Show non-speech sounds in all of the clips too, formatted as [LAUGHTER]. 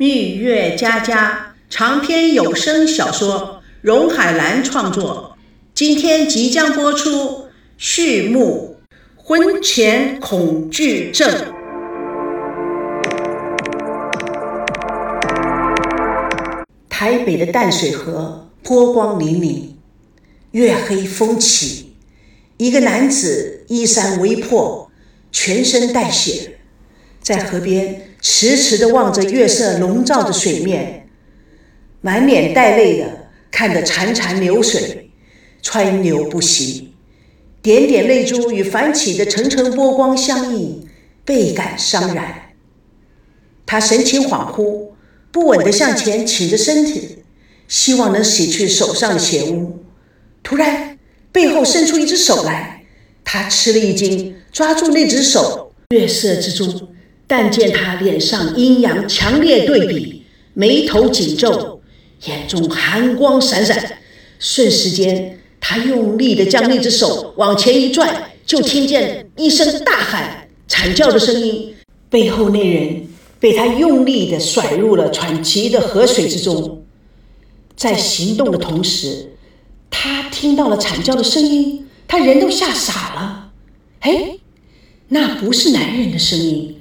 蜜月佳佳长篇有声小说，荣海兰创作，今天即将播出序幕：婚前恐惧症。台北的淡水河波光粼粼，月黑风起，一个男子衣衫微破，全身带血。在河边迟迟地望着月色笼罩的水面，满脸带泪的看着潺潺流水，川流不息，点点泪珠与泛起的层层波光相映，倍感伤然。他神情恍惚，不稳地向前倾着身体，希望能洗去手上的血污。突然，背后伸出一只手来，他吃了一惊，抓住那只手，月色之中。但见他脸上阴阳强烈对比，眉头紧皱，眼中寒光闪闪。瞬时间，他用力的将那只手往前一拽，就听见一声大喊、惨叫的声音。背后那人被他用力的甩入了湍急的河水之中。在行动的同时，他听到了惨叫的声音，他人都吓傻了。哎，那不是男人的声音。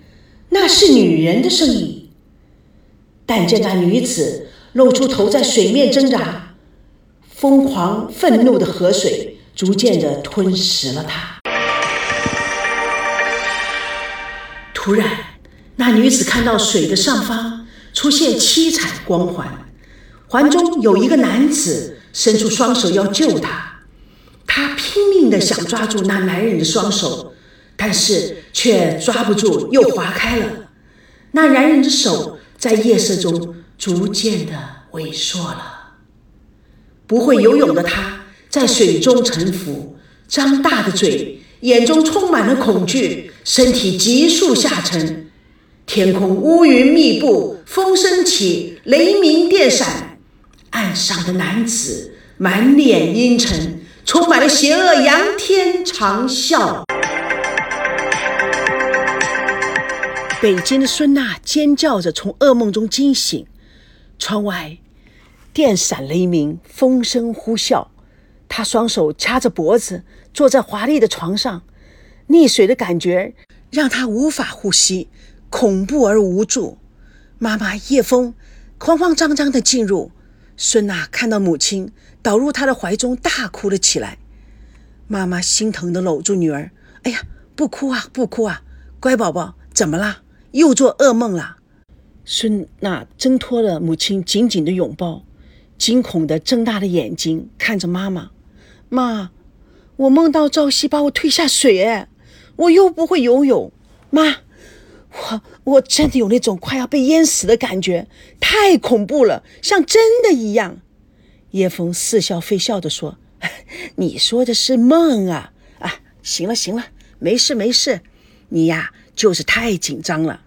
那是女人的声音，但见那女子露出头在水面挣扎，疯狂愤怒的河水逐渐的吞噬了她。突然，那女子看到水的上方出现七彩光环，环中有一个男子伸出双手要救她，她拼命的想抓住那男人的双手。但是却抓不住，又划开了。那男人的手在夜色中逐渐的萎缩了。不会游泳的他，在水中沉浮，张大的嘴，眼中充满了恐惧，身体急速下沉。天空乌云密布，风声起，雷鸣电闪。岸上的男子满脸阴沉，充满了邪恶，仰天长啸。北京的孙娜尖叫着从噩梦中惊醒，窗外电闪雷鸣，风声呼啸。她双手掐着脖子，坐在华丽的床上，溺水的感觉让她无法呼吸，恐怖而无助。妈妈叶枫慌慌张张地进入，孙娜看到母亲倒入她的怀中，大哭了起来。妈妈心疼地搂住女儿：“哎呀，不哭啊，不哭啊，乖宝宝，怎么啦？”又做噩梦了，孙娜挣脱了母亲紧紧的拥抱，惊恐的睁大了眼睛看着妈妈。妈，我梦到赵熙把我推下水，哎，我又不会游泳。妈，我我真的有那种快要被淹死的感觉，太恐怖了，像真的一样。叶枫似笑非笑的说：“ [LAUGHS] 你说的是梦啊啊，行了行了，没事没事，你呀。”就是太紧张了，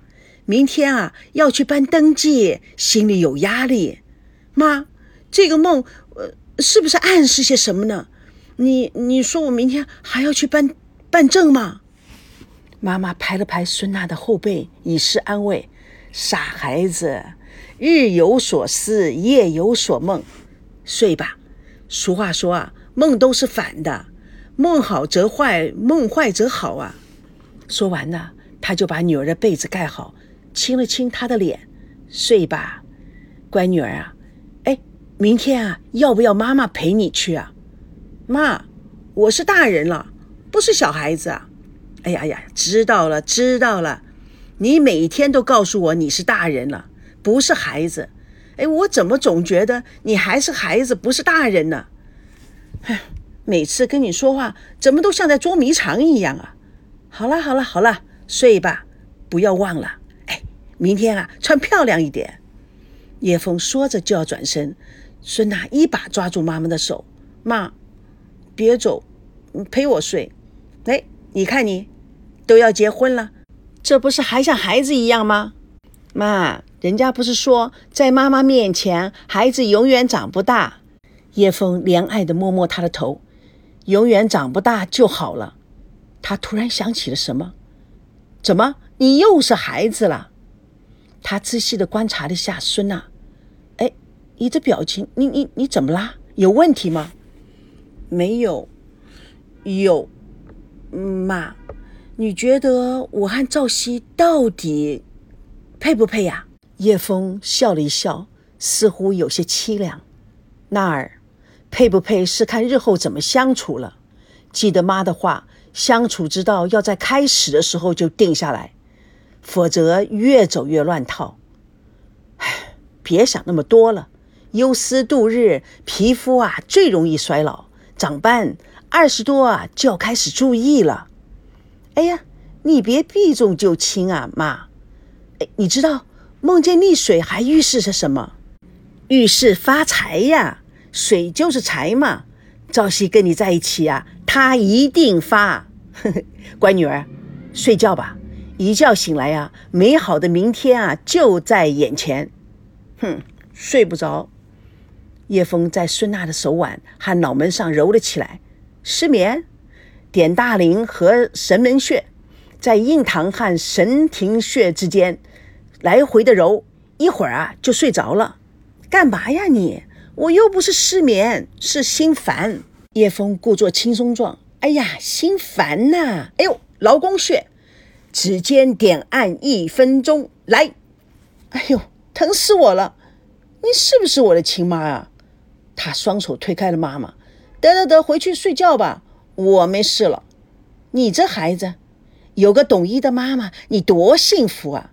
明天啊要去办登记，心里有压力。妈，这个梦呃是不是暗示些什么呢？你你说我明天还要去办办证吗？妈妈拍了拍孙娜的后背，以示安慰。傻孩子，日有所思，夜有所梦，睡吧。俗话说啊，梦都是反的，梦好则坏，梦坏则好啊。说完了。他就把女儿的被子盖好，亲了亲她的脸，睡吧，乖女儿啊。哎，明天啊，要不要妈妈陪你去啊？妈，我是大人了，不是小孩子啊。哎呀呀，知道了，知道了。你每天都告诉我你是大人了，不是孩子。哎，我怎么总觉得你还是孩子，不是大人呢？哎，每次跟你说话，怎么都像在捉迷藏一样啊？好了，好了，好了。睡吧，不要忘了。明天啊，穿漂亮一点。叶枫说着就要转身，孙娜一把抓住妈妈的手：“妈，别走，陪我睡。哎，你看你，都要结婚了，这不是还像孩子一样吗？妈，人家不是说在妈妈面前，孩子永远长不大。”叶枫怜爱地摸摸她的头：“永远长不大就好了。”他突然想起了什么。怎么，你又是孩子了？他仔细的观察了一下孙娜。哎，你这表情，你你你怎么啦？有问题吗？没有。有，妈，你觉得我和赵熙到底配不配呀？叶枫笑了一笑，似乎有些凄凉。娜儿，配不配是看日后怎么相处了。记得妈的话，相处之道要在开始的时候就定下来，否则越走越乱套。唉，别想那么多了，忧思度日，皮肤啊最容易衰老，长斑。二十多啊，就要开始注意了。哎呀，你别避重就轻啊，妈。哎，你知道梦见溺水还预示着什么？预示发财呀，水就是财嘛。赵熙跟你在一起啊，他一定发。[LAUGHS] 乖女儿，睡觉吧。一觉醒来呀，美好的明天啊就在眼前。哼，睡不着。叶枫在孙娜的手腕和脑门上揉了起来。失眠，点大陵和神门穴，在印堂和神庭穴之间来回的揉，一会儿啊就睡着了。干嘛呀你？我又不是失眠，是心烦。叶枫故作轻松状。哎呀，心烦呐！哎呦，劳宫穴，指尖点按一分钟，来。哎呦，疼死我了！你是不是我的亲妈啊？他双手推开了妈妈。得得得，回去睡觉吧，我没事了。你这孩子，有个懂医的妈妈，你多幸福啊！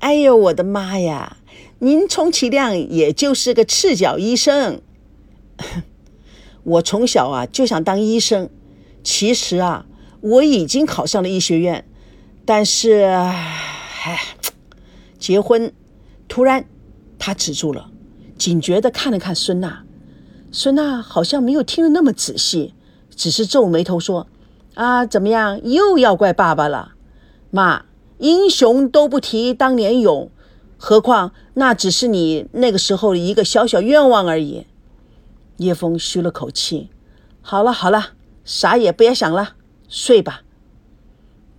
哎呦，我的妈呀！您充其量也就是个赤脚医生。[LAUGHS] 我从小啊就想当医生，其实啊我已经考上了医学院，但是，唉，结婚，突然他止住了，警觉的看了看孙娜。孙娜好像没有听得那么仔细，只是皱眉头说：“啊，怎么样？又要怪爸爸了？妈，英雄都不提当年勇，何况那只是你那个时候的一个小小愿望而已。”叶枫吁了口气：“好了好了，啥也别想了，睡吧。”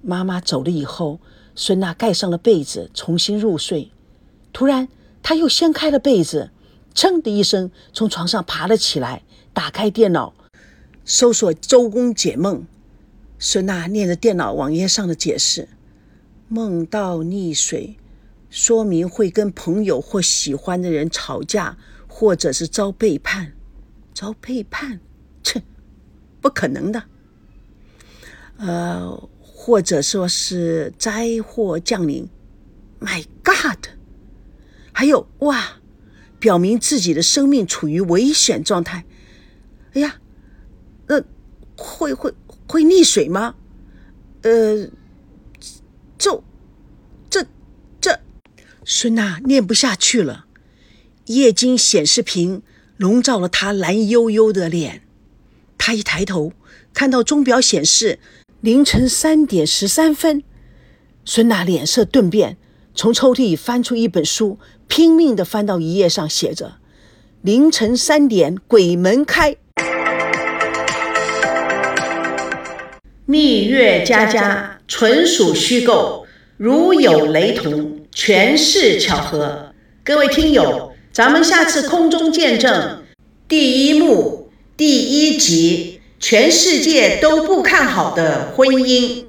妈妈走了以后，孙娜盖上了被子，重新入睡。突然，她又掀开了被子。噌的一声，从床上爬了起来，打开电脑，搜索周公解梦。孙娜念着电脑网页上的解释：梦到溺水，说明会跟朋友或喜欢的人吵架，或者是遭背叛。遭背叛？切，不可能的。呃，或者说是灾祸降临。My God！还有哇！表明自己的生命处于危险状态。哎呀，那会会会溺水吗？呃，这这这，孙娜念不下去了。液晶显示屏笼罩了她蓝悠悠的脸。她一抬头，看到钟表显示凌晨三点十三分。孙娜脸色顿变，从抽屉里翻出一本书。拼命的翻到一页上，写着：“凌晨三点，鬼门开。”蜜月佳佳纯属虚构，如有雷同，全是巧合。各位听友，咱们下次空中见证第一幕第一集，全世界都不看好的婚姻。